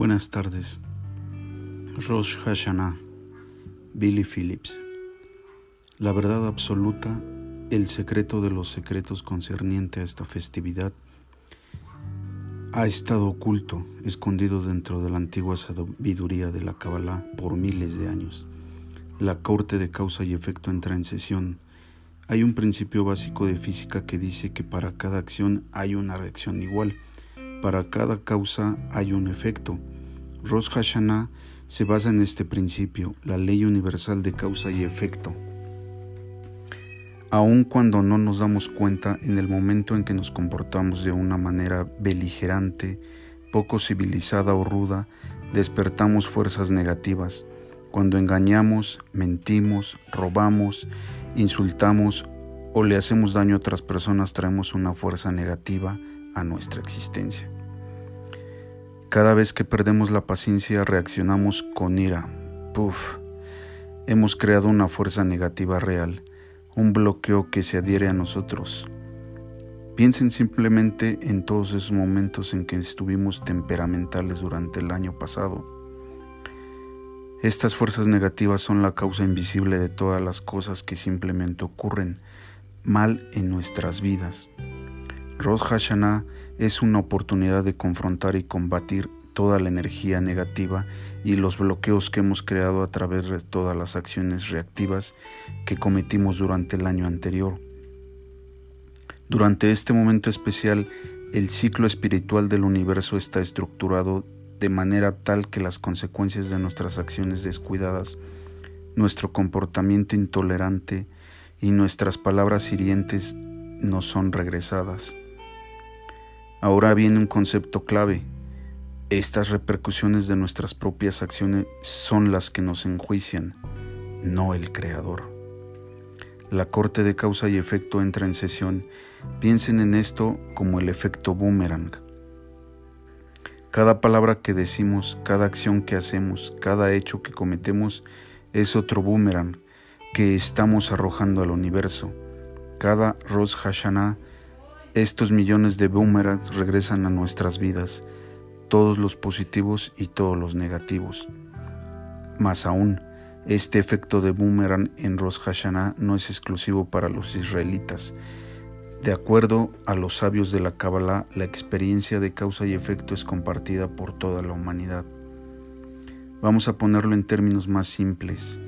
Buenas tardes. Rosh Hashanah, Billy Phillips. La verdad absoluta, el secreto de los secretos concerniente a esta festividad, ha estado oculto, escondido dentro de la antigua sabiduría de la Kabbalah por miles de años. La corte de causa y efecto entra en sesión. Hay un principio básico de física que dice que para cada acción hay una reacción igual para cada causa hay un efecto. Rosh Hashanah se basa en este principio, la ley universal de causa y efecto. Aun cuando no nos damos cuenta en el momento en que nos comportamos de una manera beligerante, poco civilizada o ruda, despertamos fuerzas negativas. Cuando engañamos, mentimos, robamos, insultamos o le hacemos daño a otras personas, traemos una fuerza negativa a nuestra existencia. Cada vez que perdemos la paciencia reaccionamos con ira. Puf, hemos creado una fuerza negativa real, un bloqueo que se adhiere a nosotros. Piensen simplemente en todos esos momentos en que estuvimos temperamentales durante el año pasado. Estas fuerzas negativas son la causa invisible de todas las cosas que simplemente ocurren mal en nuestras vidas. Rosh Hashanah es una oportunidad de confrontar y combatir toda la energía negativa y los bloqueos que hemos creado a través de todas las acciones reactivas que cometimos durante el año anterior. Durante este momento especial, el ciclo espiritual del universo está estructurado de manera tal que las consecuencias de nuestras acciones descuidadas, nuestro comportamiento intolerante y nuestras palabras hirientes nos son regresadas. Ahora viene un concepto clave. Estas repercusiones de nuestras propias acciones son las que nos enjuician, no el Creador. La corte de causa y efecto entra en sesión. Piensen en esto como el efecto boomerang. Cada palabra que decimos, cada acción que hacemos, cada hecho que cometemos es otro boomerang que estamos arrojando al universo. Cada Rosh Hashanah estos millones de boomerangs regresan a nuestras vidas, todos los positivos y todos los negativos. Más aún, este efecto de boomerang en Rosh Hashanah no es exclusivo para los israelitas. De acuerdo a los sabios de la Kabbalah, la experiencia de causa y efecto es compartida por toda la humanidad. Vamos a ponerlo en términos más simples.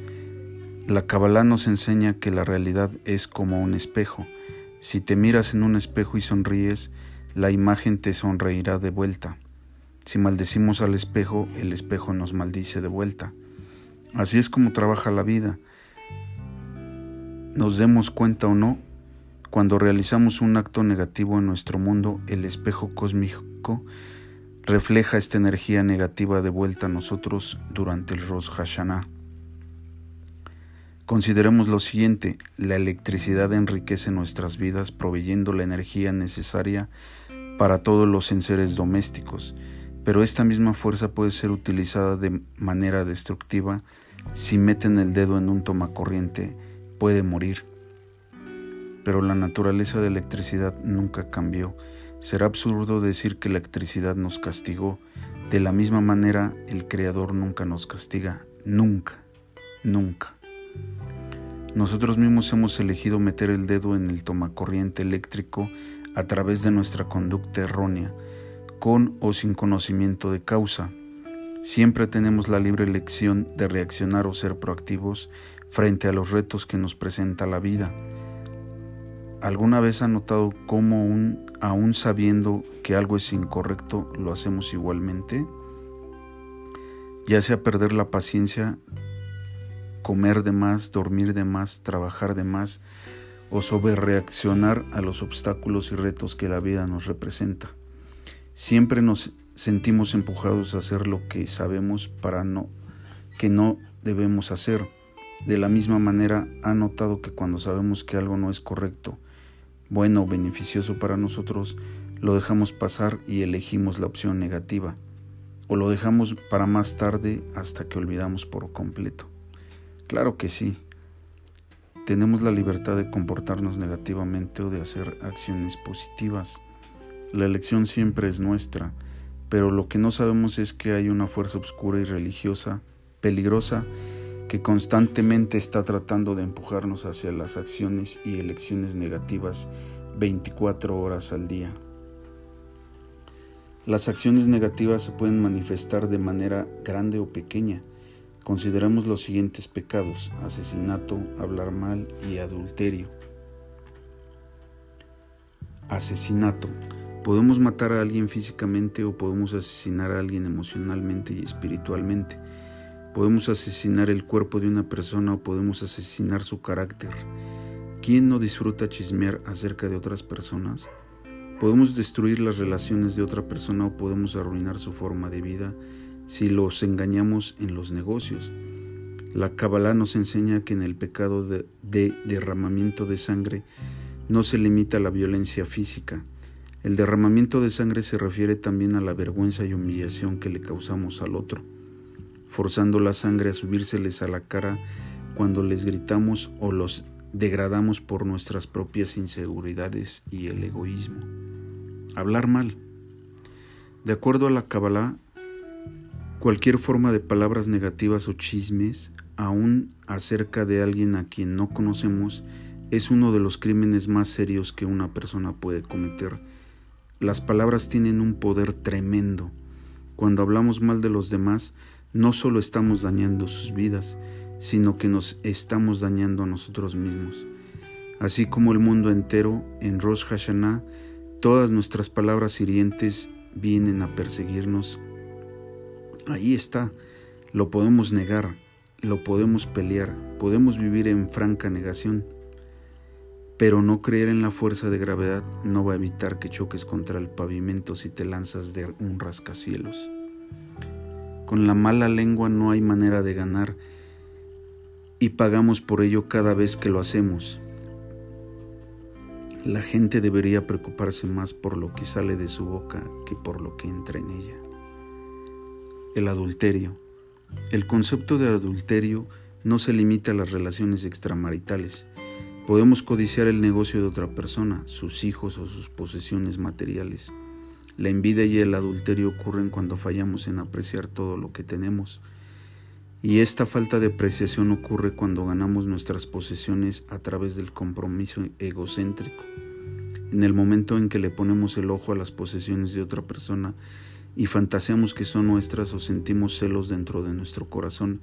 La Kabbalah nos enseña que la realidad es como un espejo, si te miras en un espejo y sonríes, la imagen te sonreirá de vuelta. Si maldecimos al espejo, el espejo nos maldice de vuelta. Así es como trabaja la vida. Nos demos cuenta o no, cuando realizamos un acto negativo en nuestro mundo, el espejo cósmico refleja esta energía negativa de vuelta a nosotros durante el Rosh Hashanah. Consideremos lo siguiente, la electricidad enriquece nuestras vidas proveyendo la energía necesaria para todos los enseres domésticos, pero esta misma fuerza puede ser utilizada de manera destructiva si meten el dedo en un tomacorriente, puede morir. Pero la naturaleza de electricidad nunca cambió. Será absurdo decir que la electricidad nos castigó. De la misma manera, el Creador nunca nos castiga. Nunca. Nunca. Nosotros mismos hemos elegido meter el dedo en el tomacorriente eléctrico a través de nuestra conducta errónea, con o sin conocimiento de causa. Siempre tenemos la libre elección de reaccionar o ser proactivos frente a los retos que nos presenta la vida. ¿Alguna vez ha notado cómo aún sabiendo que algo es incorrecto, lo hacemos igualmente? Ya sea perder la paciencia comer de más, dormir de más, trabajar de más o sobre reaccionar a los obstáculos y retos que la vida nos representa. Siempre nos sentimos empujados a hacer lo que sabemos para no que no debemos hacer. De la misma manera, ha notado que cuando sabemos que algo no es correcto, bueno o beneficioso para nosotros, lo dejamos pasar y elegimos la opción negativa, o lo dejamos para más tarde hasta que olvidamos por completo. Claro que sí. Tenemos la libertad de comportarnos negativamente o de hacer acciones positivas. La elección siempre es nuestra, pero lo que no sabemos es que hay una fuerza oscura y religiosa, peligrosa, que constantemente está tratando de empujarnos hacia las acciones y elecciones negativas 24 horas al día. Las acciones negativas se pueden manifestar de manera grande o pequeña. Consideremos los siguientes pecados, asesinato, hablar mal y adulterio. Asesinato. Podemos matar a alguien físicamente o podemos asesinar a alguien emocionalmente y espiritualmente. Podemos asesinar el cuerpo de una persona o podemos asesinar su carácter. ¿Quién no disfruta chismear acerca de otras personas? Podemos destruir las relaciones de otra persona o podemos arruinar su forma de vida si los engañamos en los negocios. La Kabbalah nos enseña que en el pecado de, de derramamiento de sangre no se limita a la violencia física, el derramamiento de sangre se refiere también a la vergüenza y humillación que le causamos al otro, forzando la sangre a subírseles a la cara cuando les gritamos o los degradamos por nuestras propias inseguridades y el egoísmo. Hablar mal. De acuerdo a la Kabbalah, cualquier forma de palabras negativas o chismes, aún acerca de alguien a quien no conocemos, es uno de los crímenes más serios que una persona puede cometer las palabras tienen un poder tremendo. Cuando hablamos mal de los demás, no solo estamos dañando sus vidas, sino que nos estamos dañando a nosotros mismos. Así como el mundo entero, en Rosh Hashanah, todas nuestras palabras hirientes vienen a perseguirnos. Ahí está, lo podemos negar, lo podemos pelear, podemos vivir en franca negación pero no creer en la fuerza de gravedad no va a evitar que choques contra el pavimento si te lanzas de un rascacielos. Con la mala lengua no hay manera de ganar y pagamos por ello cada vez que lo hacemos. La gente debería preocuparse más por lo que sale de su boca que por lo que entra en ella. El adulterio. El concepto de adulterio no se limita a las relaciones extramaritales, Podemos codiciar el negocio de otra persona, sus hijos o sus posesiones materiales. La envidia y el adulterio ocurren cuando fallamos en apreciar todo lo que tenemos. Y esta falta de apreciación ocurre cuando ganamos nuestras posesiones a través del compromiso egocéntrico. En el momento en que le ponemos el ojo a las posesiones de otra persona y fantaseamos que son nuestras o sentimos celos dentro de nuestro corazón,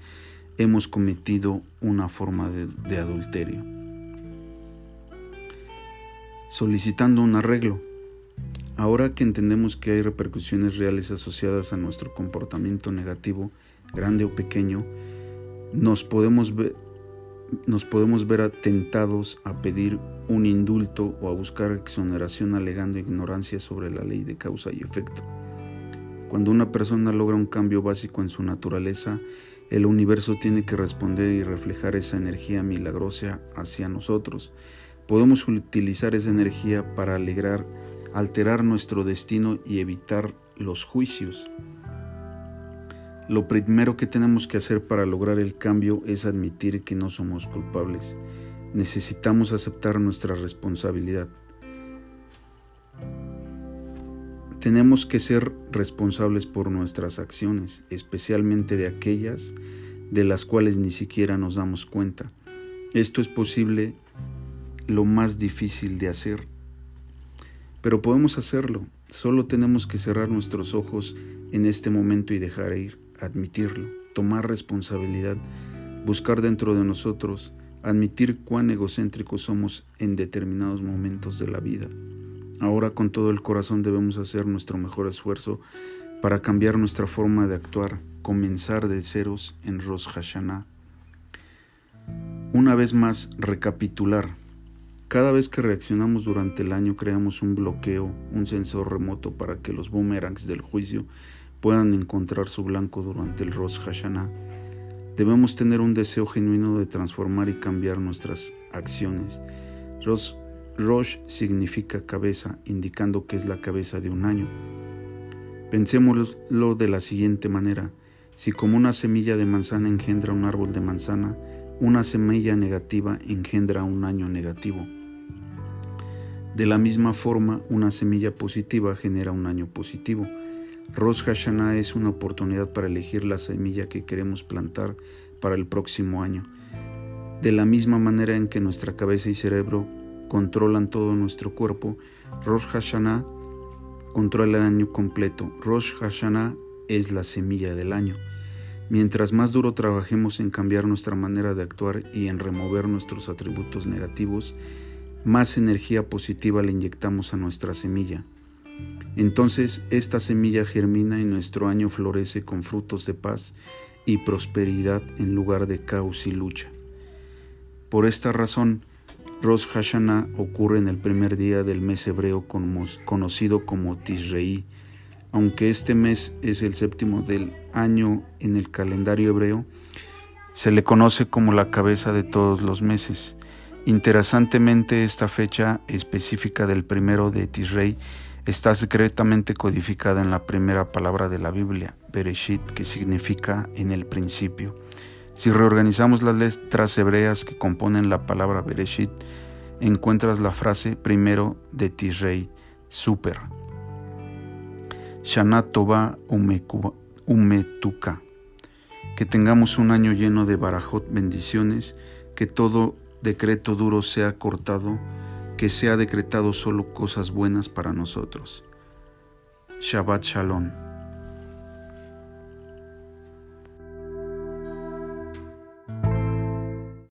hemos cometido una forma de, de adulterio solicitando un arreglo. Ahora que entendemos que hay repercusiones reales asociadas a nuestro comportamiento negativo, grande o pequeño, nos podemos ver, nos podemos ver atentados a pedir un indulto o a buscar exoneración alegando ignorancia sobre la ley de causa y efecto. Cuando una persona logra un cambio básico en su naturaleza, el universo tiene que responder y reflejar esa energía milagrosa hacia nosotros, Podemos utilizar esa energía para alegrar, alterar nuestro destino y evitar los juicios. Lo primero que tenemos que hacer para lograr el cambio es admitir que no somos culpables. Necesitamos aceptar nuestra responsabilidad. Tenemos que ser responsables por nuestras acciones, especialmente de aquellas de las cuales ni siquiera nos damos cuenta. Esto es posible lo más difícil de hacer. Pero podemos hacerlo, solo tenemos que cerrar nuestros ojos en este momento y dejar ir, admitirlo, tomar responsabilidad, buscar dentro de nosotros, admitir cuán egocéntricos somos en determinados momentos de la vida. Ahora con todo el corazón debemos hacer nuestro mejor esfuerzo para cambiar nuestra forma de actuar, comenzar de ceros en Rosh Hashanah. Una vez más, recapitular. Cada vez que reaccionamos durante el año creamos un bloqueo, un sensor remoto para que los boomerangs del juicio puedan encontrar su blanco durante el Rosh Hashanah. Debemos tener un deseo genuino de transformar y cambiar nuestras acciones. Rosh, Rosh significa cabeza, indicando que es la cabeza de un año. Pensémoslo de la siguiente manera. Si como una semilla de manzana engendra un árbol de manzana, una semilla negativa engendra un año negativo. De la misma forma, una semilla positiva genera un año positivo. Rosh Hashanah es una oportunidad para elegir la semilla que queremos plantar para el próximo año. De la misma manera en que nuestra cabeza y cerebro controlan todo nuestro cuerpo, Rosh Hashanah controla el año completo. Rosh Hashanah es la semilla del año. Mientras más duro trabajemos en cambiar nuestra manera de actuar y en remover nuestros atributos negativos, más energía positiva le inyectamos a nuestra semilla. Entonces esta semilla germina y nuestro año florece con frutos de paz y prosperidad en lugar de caos y lucha. Por esta razón, Rosh Hashanah ocurre en el primer día del mes hebreo conocido como Tisrei. Aunque este mes es el séptimo del año en el calendario hebreo, se le conoce como la cabeza de todos los meses. Interesantemente, esta fecha específica del primero de Tisrei está secretamente codificada en la primera palabra de la Biblia, Bereshit, que significa en el principio. Si reorganizamos las letras hebreas que componen la palabra Bereshit, encuentras la frase primero de Tisrei, super. Shana Tova Umetuka. Que tengamos un año lleno de barajot bendiciones, que todo decreto duro sea cortado, que sea decretado solo cosas buenas para nosotros. Shabbat Shalom.